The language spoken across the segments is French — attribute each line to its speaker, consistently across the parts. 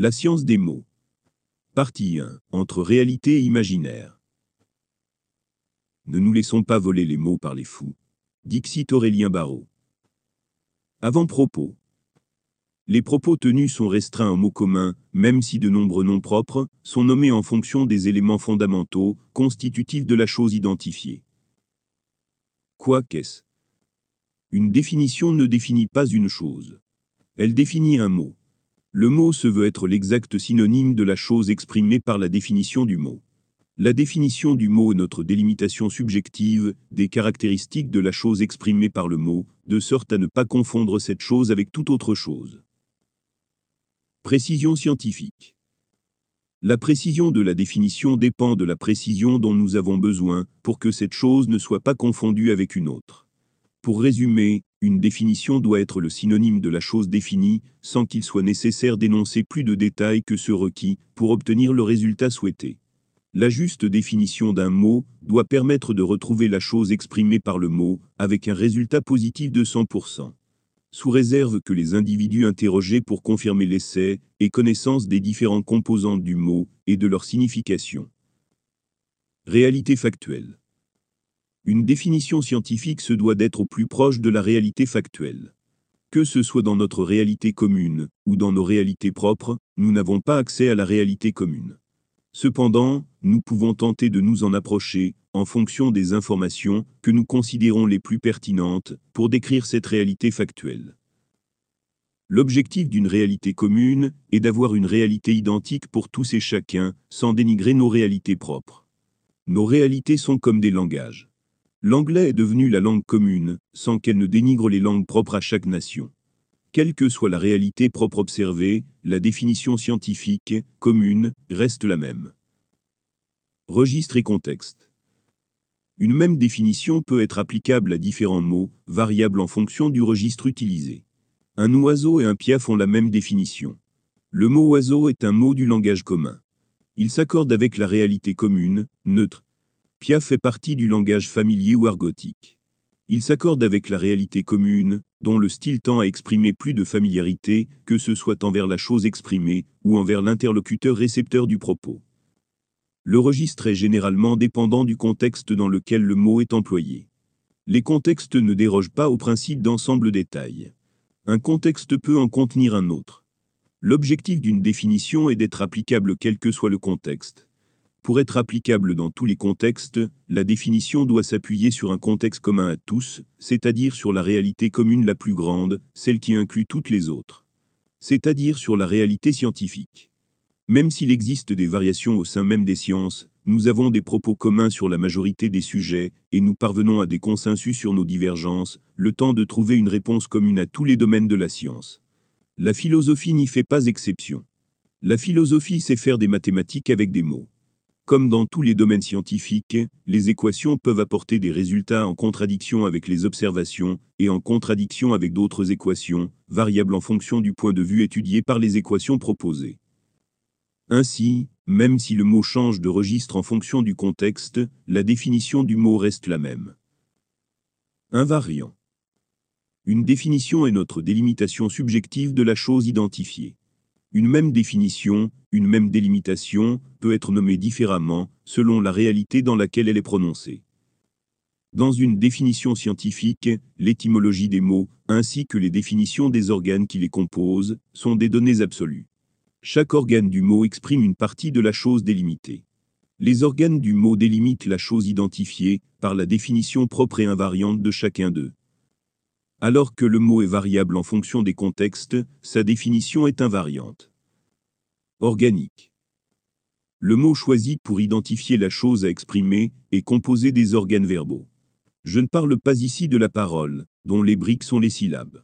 Speaker 1: La science des mots. Partie 1. Entre réalité et imaginaire. Ne nous laissons pas voler les mots par les fous. Dixit Aurélien Barrault. Avant-propos. Les propos tenus sont restreints en mots communs, même si de nombreux noms propres sont nommés en fonction des éléments fondamentaux constitutifs de la chose identifiée. Quoi qu'est-ce Une définition ne définit pas une chose. Elle définit un mot. Le mot se veut être l'exact synonyme de la chose exprimée par la définition du mot. La définition du mot est notre délimitation subjective des caractéristiques de la chose exprimée par le mot, de sorte à ne pas confondre cette chose avec toute autre chose. Précision scientifique. La précision de la définition dépend de la précision dont nous avons besoin pour que cette chose ne soit pas confondue avec une autre. Pour résumer, une définition doit être le synonyme de la chose définie, sans qu'il soit nécessaire d'énoncer plus de détails que ceux requis pour obtenir le résultat souhaité. La juste définition d'un mot doit permettre de retrouver la chose exprimée par le mot, avec un résultat positif de 100% sous réserve que les individus interrogés pour confirmer l'essai aient connaissance des différents composantes du mot et de leur signification. Réalité factuelle. Une définition scientifique se doit d'être au plus proche de la réalité factuelle. Que ce soit dans notre réalité commune ou dans nos réalités propres, nous n'avons pas accès à la réalité commune. Cependant, nous pouvons tenter de nous en approcher en fonction des informations que nous considérons les plus pertinentes pour décrire cette réalité factuelle. L'objectif d'une réalité commune est d'avoir une réalité identique pour tous et chacun, sans dénigrer nos réalités propres. Nos réalités sont comme des langages. L'anglais est devenu la langue commune, sans qu'elle ne dénigre les langues propres à chaque nation. Quelle que soit la réalité propre observée, la définition scientifique, commune, reste la même. Registre et contexte. Une même définition peut être applicable à différents mots, variables en fonction du registre utilisé. Un oiseau et un piaf ont la même définition. Le mot oiseau est un mot du langage commun. Il s'accorde avec la réalité commune, neutre. Piaf fait partie du langage familier ou argotique. Il s'accorde avec la réalité commune, dont le style tend à exprimer plus de familiarité, que ce soit envers la chose exprimée ou envers l'interlocuteur récepteur du propos. Le registre est généralement dépendant du contexte dans lequel le mot est employé. Les contextes ne dérogent pas au principe d'ensemble détail. Un contexte peut en contenir un autre. L'objectif d'une définition est d'être applicable quel que soit le contexte. Pour être applicable dans tous les contextes, la définition doit s'appuyer sur un contexte commun à tous, c'est-à-dire sur la réalité commune la plus grande, celle qui inclut toutes les autres. C'est-à-dire sur la réalité scientifique. Même s'il existe des variations au sein même des sciences, nous avons des propos communs sur la majorité des sujets, et nous parvenons à des consensus sur nos divergences, le temps de trouver une réponse commune à tous les domaines de la science. La philosophie n'y fait pas exception. La philosophie sait faire des mathématiques avec des mots. Comme dans tous les domaines scientifiques, les équations peuvent apporter des résultats en contradiction avec les observations, et en contradiction avec d'autres équations, variables en fonction du point de vue étudié par les équations proposées. Ainsi, même si le mot change de registre en fonction du contexte, la définition du mot reste la même. Invariant. Une définition est notre délimitation subjective de la chose identifiée. Une même définition, une même délimitation, peut être nommée différemment, selon la réalité dans laquelle elle est prononcée. Dans une définition scientifique, l'étymologie des mots, ainsi que les définitions des organes qui les composent, sont des données absolues. Chaque organe du mot exprime une partie de la chose délimitée. Les organes du mot délimitent la chose identifiée par la définition propre et invariante de chacun d'eux. Alors que le mot est variable en fonction des contextes, sa définition est invariante. Organique. Le mot choisi pour identifier la chose à exprimer est composé des organes verbaux. Je ne parle pas ici de la parole, dont les briques sont les syllabes.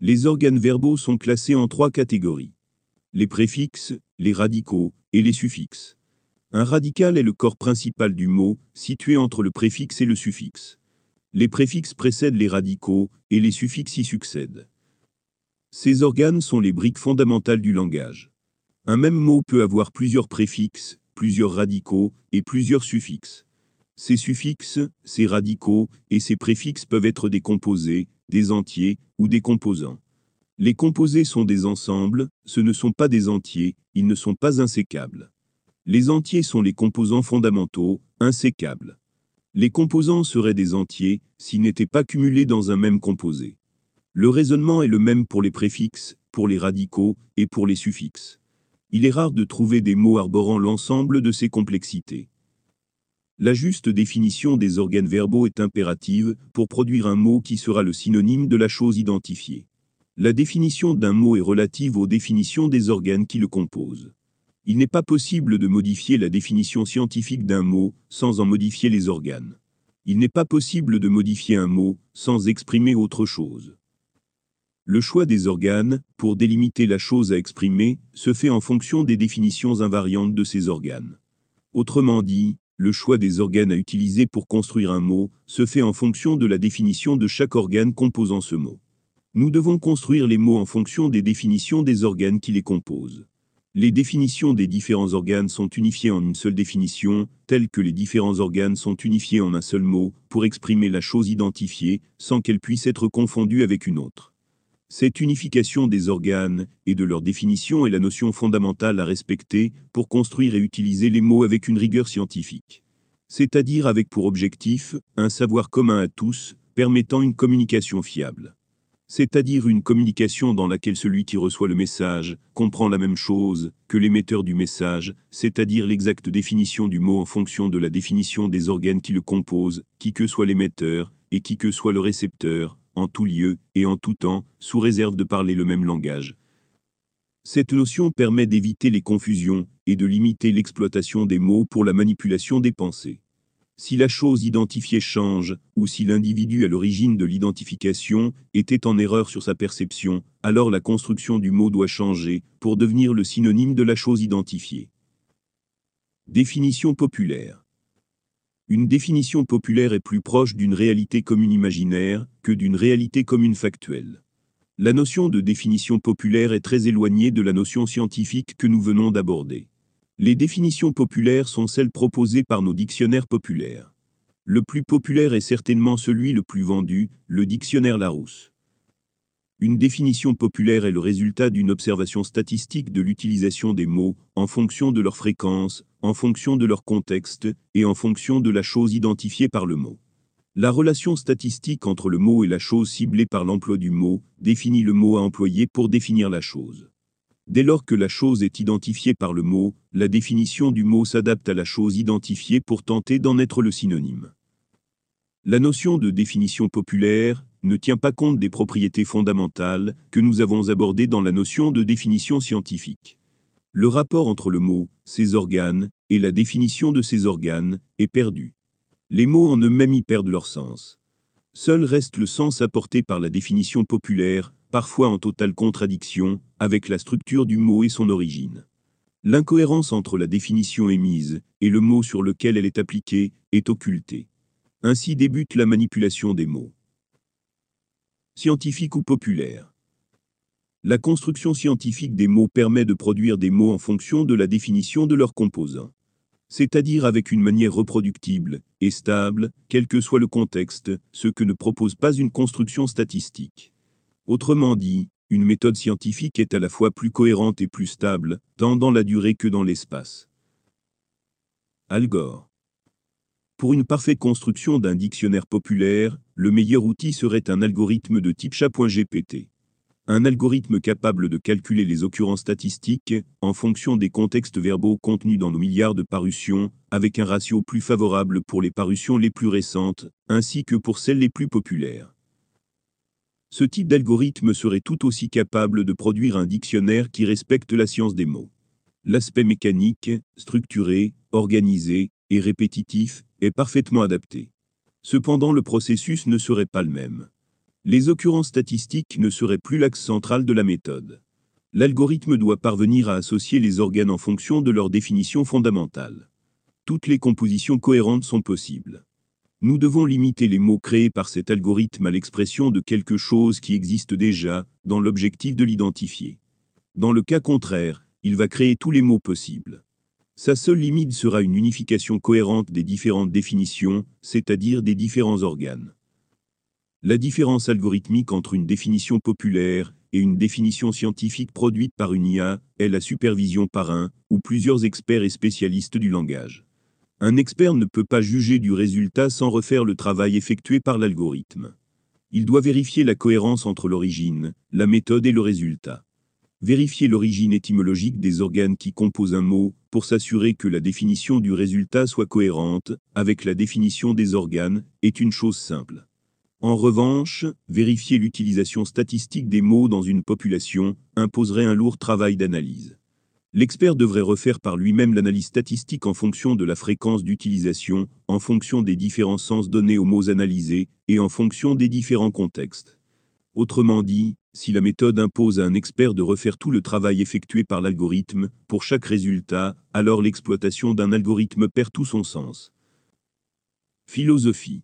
Speaker 1: Les organes verbaux sont classés en trois catégories les préfixes, les radicaux et les suffixes. Un radical est le corps principal du mot, situé entre le préfixe et le suffixe. Les préfixes précèdent les radicaux et les suffixes y succèdent. Ces organes sont les briques fondamentales du langage. Un même mot peut avoir plusieurs préfixes, plusieurs radicaux et plusieurs suffixes. Ces suffixes, ces radicaux et ces préfixes peuvent être des composés, des entiers ou des composants. Les composés sont des ensembles, ce ne sont pas des entiers, ils ne sont pas insécables. Les entiers sont les composants fondamentaux, insécables. Les composants seraient des entiers s'ils n'étaient pas cumulés dans un même composé. Le raisonnement est le même pour les préfixes, pour les radicaux et pour les suffixes. Il est rare de trouver des mots arborant l'ensemble de ces complexités. La juste définition des organes verbaux est impérative pour produire un mot qui sera le synonyme de la chose identifiée. La définition d'un mot est relative aux définitions des organes qui le composent. Il n'est pas possible de modifier la définition scientifique d'un mot sans en modifier les organes. Il n'est pas possible de modifier un mot sans exprimer autre chose. Le choix des organes, pour délimiter la chose à exprimer, se fait en fonction des définitions invariantes de ces organes. Autrement dit, le choix des organes à utiliser pour construire un mot se fait en fonction de la définition de chaque organe composant ce mot. Nous devons construire les mots en fonction des définitions des organes qui les composent. Les définitions des différents organes sont unifiées en une seule définition, telle que les différents organes sont unifiés en un seul mot, pour exprimer la chose identifiée, sans qu'elle puisse être confondue avec une autre. Cette unification des organes et de leur définition est la notion fondamentale à respecter pour construire et utiliser les mots avec une rigueur scientifique. C'est-à-dire avec pour objectif un savoir commun à tous, permettant une communication fiable. C'est-à-dire une communication dans laquelle celui qui reçoit le message comprend la même chose que l'émetteur du message, c'est-à-dire l'exacte définition du mot en fonction de la définition des organes qui le composent, qui que soit l'émetteur et qui que soit le récepteur, en tout lieu et en tout temps, sous réserve de parler le même langage. Cette notion permet d'éviter les confusions et de limiter l'exploitation des mots pour la manipulation des pensées. Si la chose identifiée change, ou si l'individu à l'origine de l'identification était en erreur sur sa perception, alors la construction du mot doit changer pour devenir le synonyme de la chose identifiée. Définition populaire une définition populaire est plus proche d'une réalité commune imaginaire que d'une réalité commune factuelle. La notion de définition populaire est très éloignée de la notion scientifique que nous venons d'aborder. Les définitions populaires sont celles proposées par nos dictionnaires populaires. Le plus populaire est certainement celui le plus vendu, le dictionnaire Larousse. Une définition populaire est le résultat d'une observation statistique de l'utilisation des mots, en fonction de leur fréquence, en fonction de leur contexte, et en fonction de la chose identifiée par le mot. La relation statistique entre le mot et la chose ciblée par l'emploi du mot définit le mot à employer pour définir la chose. Dès lors que la chose est identifiée par le mot, la définition du mot s'adapte à la chose identifiée pour tenter d'en être le synonyme. La notion de définition populaire ne tient pas compte des propriétés fondamentales que nous avons abordées dans la notion de définition scientifique. Le rapport entre le mot, ses organes, et la définition de ces organes, est perdu. Les mots en eux-mêmes y perdent leur sens. Seul reste le sens apporté par la définition populaire, parfois en totale contradiction, avec la structure du mot et son origine. L'incohérence entre la définition émise et le mot sur lequel elle est appliquée est occultée. Ainsi débute la manipulation des mots scientifique ou populaire. La construction scientifique des mots permet de produire des mots en fonction de la définition de leurs composants. C'est-à-dire avec une manière reproductible et stable, quel que soit le contexte, ce que ne propose pas une construction statistique. Autrement dit, une méthode scientifique est à la fois plus cohérente et plus stable, tant dans la durée que dans l'espace. Al Gore pour une parfaite construction d'un dictionnaire populaire, le meilleur outil serait un algorithme de type chat.gpt. Un algorithme capable de calculer les occurrences statistiques en fonction des contextes verbaux contenus dans nos milliards de parutions, avec un ratio plus favorable pour les parutions les plus récentes, ainsi que pour celles les plus populaires. Ce type d'algorithme serait tout aussi capable de produire un dictionnaire qui respecte la science des mots. L'aspect mécanique, structuré, organisé et répétitif est parfaitement adapté. Cependant le processus ne serait pas le même. Les occurrences statistiques ne seraient plus l'axe central de la méthode. L'algorithme doit parvenir à associer les organes en fonction de leur définition fondamentale. Toutes les compositions cohérentes sont possibles. Nous devons limiter les mots créés par cet algorithme à l'expression de quelque chose qui existe déjà, dans l'objectif de l'identifier. Dans le cas contraire, il va créer tous les mots possibles. Sa seule limite sera une unification cohérente des différentes définitions, c'est-à-dire des différents organes. La différence algorithmique entre une définition populaire et une définition scientifique produite par une IA est la supervision par un ou plusieurs experts et spécialistes du langage. Un expert ne peut pas juger du résultat sans refaire le travail effectué par l'algorithme. Il doit vérifier la cohérence entre l'origine, la méthode et le résultat. Vérifier l'origine étymologique des organes qui composent un mot pour s'assurer que la définition du résultat soit cohérente avec la définition des organes est une chose simple. En revanche, vérifier l'utilisation statistique des mots dans une population imposerait un lourd travail d'analyse. L'expert devrait refaire par lui-même l'analyse statistique en fonction de la fréquence d'utilisation, en fonction des différents sens donnés aux mots analysés et en fonction des différents contextes. Autrement dit, si la méthode impose à un expert de refaire tout le travail effectué par l'algorithme pour chaque résultat, alors l'exploitation d'un algorithme perd tout son sens. Philosophie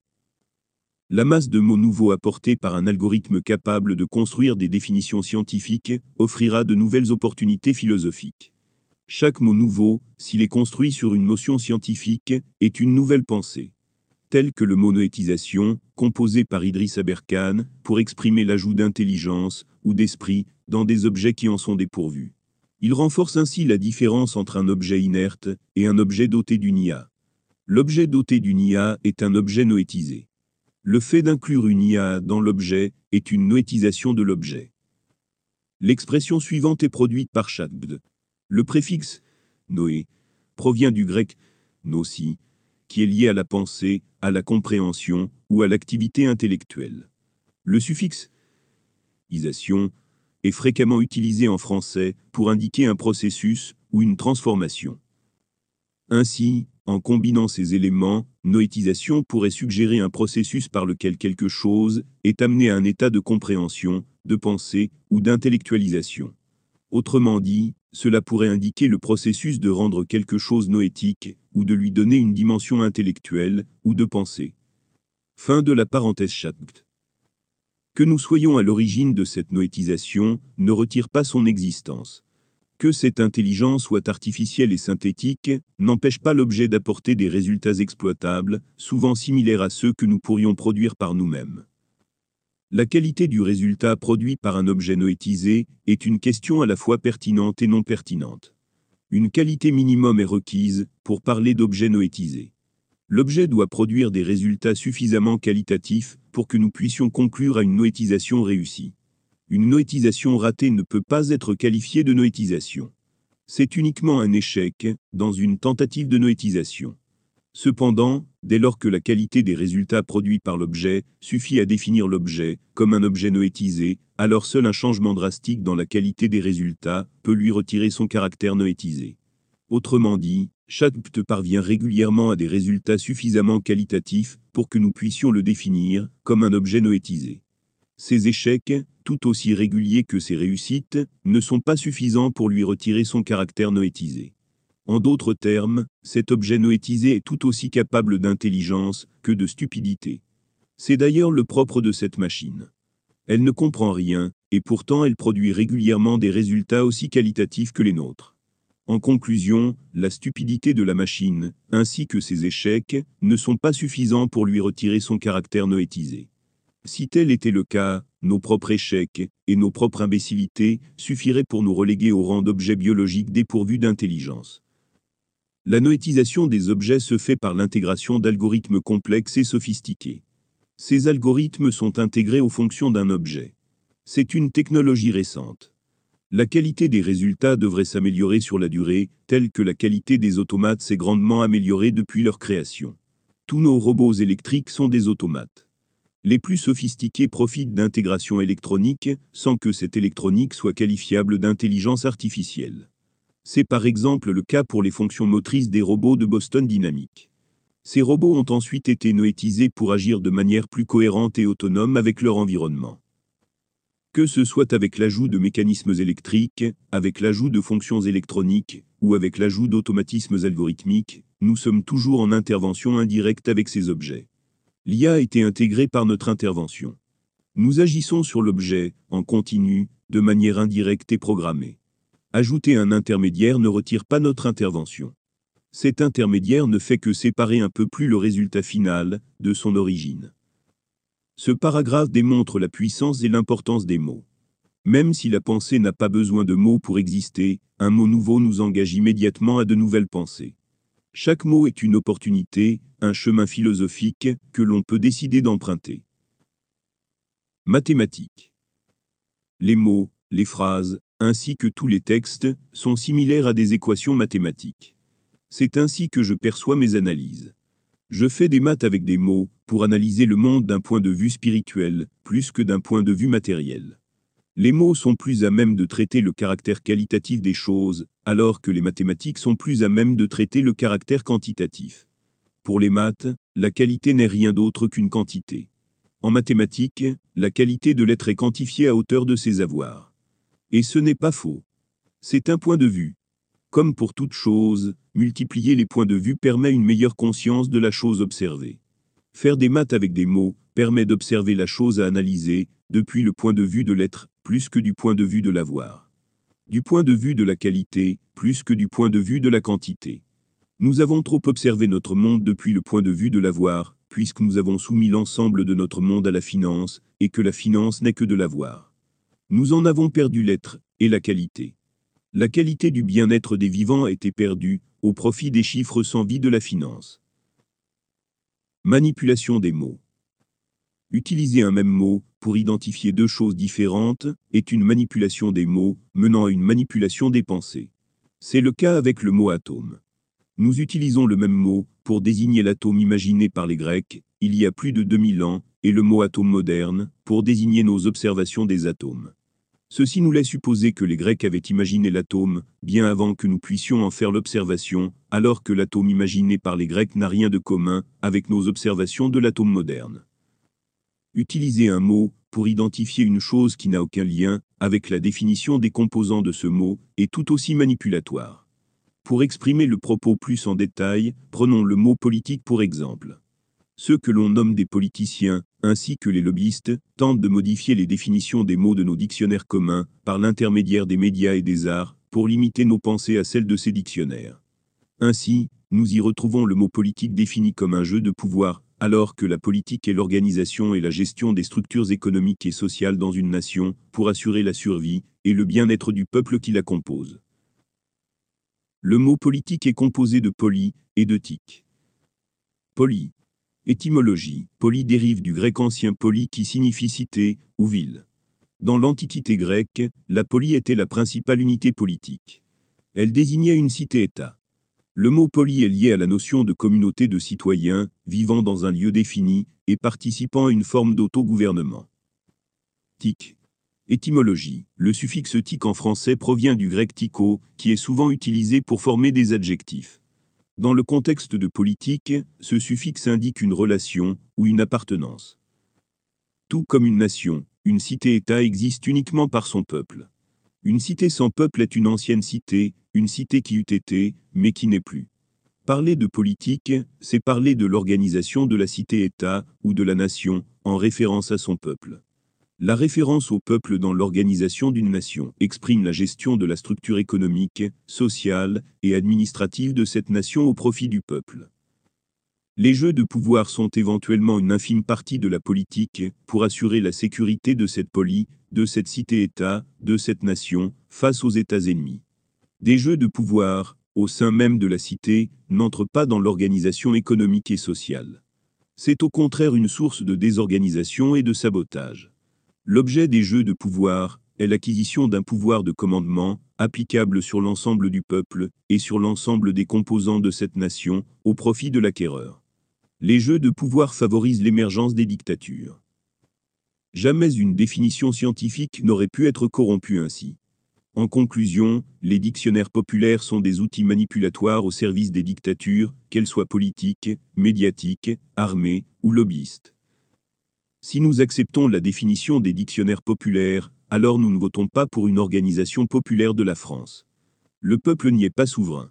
Speaker 1: La masse de mots nouveaux apportés par un algorithme capable de construire des définitions scientifiques offrira de nouvelles opportunités philosophiques. Chaque mot nouveau, s'il est construit sur une notion scientifique, est une nouvelle pensée tels que le mot noétisation, composé par Idriss Aberkan, pour exprimer l'ajout d'intelligence ou d'esprit dans des objets qui en sont dépourvus. Il renforce ainsi la différence entre un objet inerte et un objet doté d'une IA. L'objet doté d'une IA est un objet noétisé. Le fait d'inclure une IA dans l'objet est une noétisation de l'objet. L'expression suivante est produite par Chatbd. Le préfixe Noé provient du grec noci, qui est lié à la pensée, à la compréhension ou à l'activité intellectuelle. Le suffixe isation est fréquemment utilisé en français pour indiquer un processus ou une transformation. Ainsi, en combinant ces éléments, noétisation pourrait suggérer un processus par lequel quelque chose est amené à un état de compréhension, de pensée ou d'intellectualisation. Autrement dit, cela pourrait indiquer le processus de rendre quelque chose noétique, ou de lui donner une dimension intellectuelle, ou de pensée. Fin de la parenthèse chapt. Que nous soyons à l'origine de cette noétisation ne retire pas son existence. Que cette intelligence soit artificielle et synthétique n'empêche pas l'objet d'apporter des résultats exploitables, souvent similaires à ceux que nous pourrions produire par nous-mêmes. La qualité du résultat produit par un objet noétisé est une question à la fois pertinente et non pertinente. Une qualité minimum est requise pour parler d'objet noétisé. L'objet doit produire des résultats suffisamment qualitatifs pour que nous puissions conclure à une noétisation réussie. Une noétisation ratée ne peut pas être qualifiée de noétisation. C'est uniquement un échec dans une tentative de noétisation. Cependant, dès lors que la qualité des résultats produits par l'objet suffit à définir l'objet comme un objet noétisé, alors seul un changement drastique dans la qualité des résultats peut lui retirer son caractère noétisé. Autrement dit, ChatGPT parvient régulièrement à des résultats suffisamment qualitatifs pour que nous puissions le définir comme un objet noétisé. Ces échecs, tout aussi réguliers que ces réussites, ne sont pas suffisants pour lui retirer son caractère noétisé. En d'autres termes, cet objet noétisé est tout aussi capable d'intelligence que de stupidité. C'est d'ailleurs le propre de cette machine. Elle ne comprend rien, et pourtant elle produit régulièrement des résultats aussi qualitatifs que les nôtres. En conclusion, la stupidité de la machine, ainsi que ses échecs, ne sont pas suffisants pour lui retirer son caractère noétisé. Si tel était le cas, nos propres échecs et nos propres imbécilités suffiraient pour nous reléguer au rang d'objets biologiques dépourvus d'intelligence. La noétisation des objets se fait par l'intégration d'algorithmes complexes et sophistiqués. Ces algorithmes sont intégrés aux fonctions d'un objet. C'est une technologie récente. La qualité des résultats devrait s'améliorer sur la durée, telle que la qualité des automates s'est grandement améliorée depuis leur création. Tous nos robots électriques sont des automates. Les plus sophistiqués profitent d'intégration électronique, sans que cette électronique soit qualifiable d'intelligence artificielle. C'est par exemple le cas pour les fonctions motrices des robots de Boston Dynamics. Ces robots ont ensuite été noétisés pour agir de manière plus cohérente et autonome avec leur environnement. Que ce soit avec l'ajout de mécanismes électriques, avec l'ajout de fonctions électroniques, ou avec l'ajout d'automatismes algorithmiques, nous sommes toujours en intervention indirecte avec ces objets. L'IA a été intégrée par notre intervention. Nous agissons sur l'objet, en continu, de manière indirecte et programmée. Ajouter un intermédiaire ne retire pas notre intervention. Cet intermédiaire ne fait que séparer un peu plus le résultat final de son origine. Ce paragraphe démontre la puissance et l'importance des mots. Même si la pensée n'a pas besoin de mots pour exister, un mot nouveau nous engage immédiatement à de nouvelles pensées. Chaque mot est une opportunité, un chemin philosophique, que l'on peut décider d'emprunter. Mathématiques. Les mots, les phrases, ainsi que tous les textes, sont similaires à des équations mathématiques. C'est ainsi que je perçois mes analyses. Je fais des maths avec des mots, pour analyser le monde d'un point de vue spirituel, plus que d'un point de vue matériel. Les mots sont plus à même de traiter le caractère qualitatif des choses, alors que les mathématiques sont plus à même de traiter le caractère quantitatif. Pour les maths, la qualité n'est rien d'autre qu'une quantité. En mathématiques, la qualité de l'être est quantifiée à hauteur de ses avoirs. Et ce n'est pas faux. C'est un point de vue. Comme pour toute chose, multiplier les points de vue permet une meilleure conscience de la chose observée. Faire des maths avec des mots permet d'observer la chose à analyser, depuis le point de vue de l'être, plus que du point de vue de l'avoir. Du point de vue de la qualité, plus que du point de vue de la quantité. Nous avons trop observé notre monde depuis le point de vue de l'avoir, puisque nous avons soumis l'ensemble de notre monde à la finance, et que la finance n'est que de l'avoir. Nous en avons perdu l'être, et la qualité. La qualité du bien-être des vivants a été perdue, au profit des chiffres sans vie de la finance. Manipulation des mots. Utiliser un même mot, pour identifier deux choses différentes, est une manipulation des mots, menant à une manipulation des pensées. C'est le cas avec le mot atome. Nous utilisons le même mot, pour désigner l'atome imaginé par les Grecs, il y a plus de 2000 ans, et le mot atome moderne, pour désigner nos observations des atomes. Ceci nous laisse supposer que les Grecs avaient imaginé l'atome, bien avant que nous puissions en faire l'observation, alors que l'atome imaginé par les Grecs n'a rien de commun avec nos observations de l'atome moderne. Utiliser un mot pour identifier une chose qui n'a aucun lien avec la définition des composants de ce mot est tout aussi manipulatoire. Pour exprimer le propos plus en détail, prenons le mot politique pour exemple. Ceux que l'on nomme des politiciens, ainsi que les lobbyistes, tentent de modifier les définitions des mots de nos dictionnaires communs, par l'intermédiaire des médias et des arts, pour limiter nos pensées à celles de ces dictionnaires. Ainsi, nous y retrouvons le mot politique défini comme un jeu de pouvoir, alors que la politique est l'organisation et la gestion des structures économiques et sociales dans une nation, pour assurer la survie et le bien-être du peuple qui la compose. Le mot politique est composé de poli et de tic. Poli. Étymologie. Poli dérive du grec ancien poli qui signifie cité ou ville. Dans l'Antiquité grecque, la poli était la principale unité politique. Elle désignait une cité-État. Le mot poli est lié à la notion de communauté de citoyens, vivant dans un lieu défini, et participant à une forme d'autogouvernement. Tic. Étymologie. Le suffixe tic en français provient du grec tico, qui est souvent utilisé pour former des adjectifs. Dans le contexte de politique, ce suffixe indique une relation ou une appartenance. Tout comme une nation, une cité-État existe uniquement par son peuple. Une cité sans peuple est une ancienne cité, une cité qui eût été, mais qui n'est plus. Parler de politique, c'est parler de l'organisation de la cité-État ou de la nation, en référence à son peuple. La référence au peuple dans l'organisation d'une nation exprime la gestion de la structure économique, sociale et administrative de cette nation au profit du peuple. Les jeux de pouvoir sont éventuellement une infime partie de la politique pour assurer la sécurité de cette polie, de cette cité-État, de cette nation, face aux États ennemis. Des jeux de pouvoir, au sein même de la cité, n'entrent pas dans l'organisation économique et sociale. C'est au contraire une source de désorganisation et de sabotage. L'objet des jeux de pouvoir est l'acquisition d'un pouvoir de commandement, applicable sur l'ensemble du peuple et sur l'ensemble des composants de cette nation, au profit de l'acquéreur. Les jeux de pouvoir favorisent l'émergence des dictatures. Jamais une définition scientifique n'aurait pu être corrompue ainsi. En conclusion, les dictionnaires populaires sont des outils manipulatoires au service des dictatures, qu'elles soient politiques, médiatiques, armées ou lobbyistes. Si nous acceptons la définition des dictionnaires populaires, alors nous ne votons pas pour une organisation populaire de la France. Le peuple n'y est pas souverain.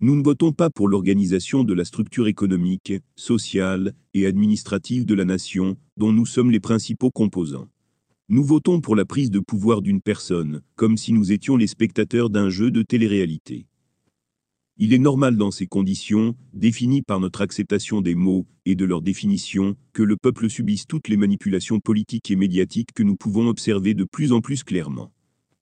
Speaker 1: Nous ne votons pas pour l'organisation de la structure économique, sociale et administrative de la nation, dont nous sommes les principaux composants. Nous votons pour la prise de pouvoir d'une personne, comme si nous étions les spectateurs d'un jeu de télé-réalité. Il est normal dans ces conditions, définies par notre acceptation des mots et de leur définition, que le peuple subisse toutes les manipulations politiques et médiatiques que nous pouvons observer de plus en plus clairement.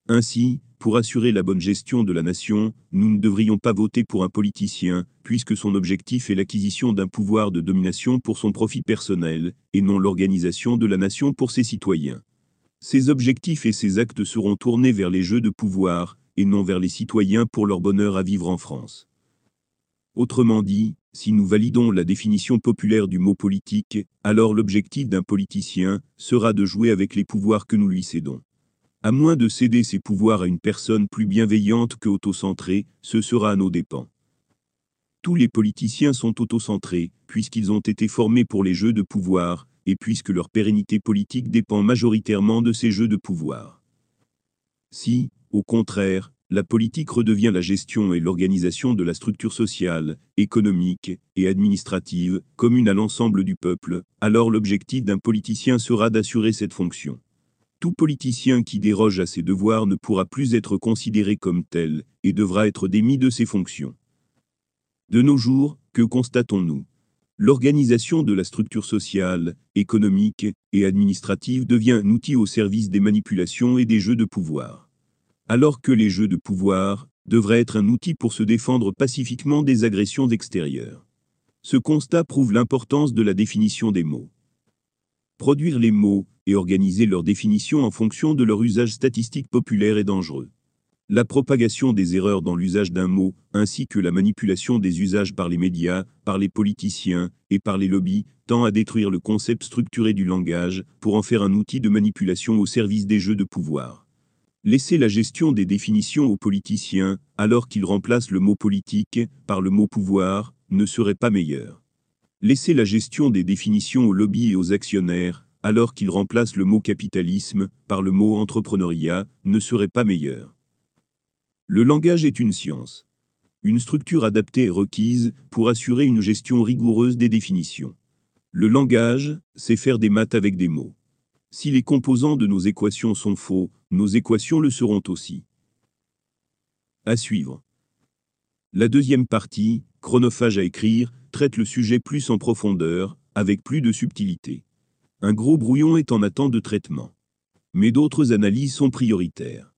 Speaker 1: Ainsi, pour assurer la bonne gestion de la nation, nous ne devrions pas voter pour un politicien, puisque son objectif est l'acquisition d'un pouvoir de domination pour son profit personnel, et non l'organisation de la nation pour ses citoyens. Ses objectifs et ses actes seront tournés vers les jeux de pouvoir, et non vers les citoyens pour leur bonheur à vivre en France. Autrement dit, si nous validons la définition populaire du mot politique, alors l'objectif d'un politicien sera de jouer avec les pouvoirs que nous lui cédons. À moins de céder ses pouvoirs à une personne plus bienveillante que autocentrée, ce sera à nos dépens. Tous les politiciens sont autocentrés, puisqu'ils ont été formés pour les jeux de pouvoir, et puisque leur pérennité politique dépend majoritairement de ces jeux de pouvoir. Si, au contraire, la politique redevient la gestion et l'organisation de la structure sociale, économique et administrative, commune à l'ensemble du peuple, alors l'objectif d'un politicien sera d'assurer cette fonction. Tout politicien qui déroge à ses devoirs ne pourra plus être considéré comme tel, et devra être démis de ses fonctions. De nos jours, que constatons-nous? L'organisation de la structure sociale, économique et administrative devient un outil au service des manipulations et des jeux de pouvoir. Alors que les jeux de pouvoir devraient être un outil pour se défendre pacifiquement des agressions extérieures. Ce constat prouve l'importance de la définition des mots. Produire les mots et organiser leur définition en fonction de leur usage statistique populaire est dangereux. La propagation des erreurs dans l'usage d'un mot, ainsi que la manipulation des usages par les médias, par les politiciens et par les lobbies, tend à détruire le concept structuré du langage pour en faire un outil de manipulation au service des jeux de pouvoir. Laisser la gestion des définitions aux politiciens, alors qu'ils remplacent le mot politique par le mot pouvoir, ne serait pas meilleur. Laisser la gestion des définitions aux lobbies et aux actionnaires, alors qu'ils remplacent le mot capitalisme par le mot entrepreneuriat, ne serait pas meilleur. Le langage est une science. Une structure adaptée est requise pour assurer une gestion rigoureuse des définitions. Le langage, c'est faire des maths avec des mots. Si les composants de nos équations sont faux, nos équations le seront aussi. À suivre. La deuxième partie, chronophage à écrire, traite le sujet plus en profondeur, avec plus de subtilité. Un gros brouillon est en attente de traitement. Mais d'autres analyses sont prioritaires.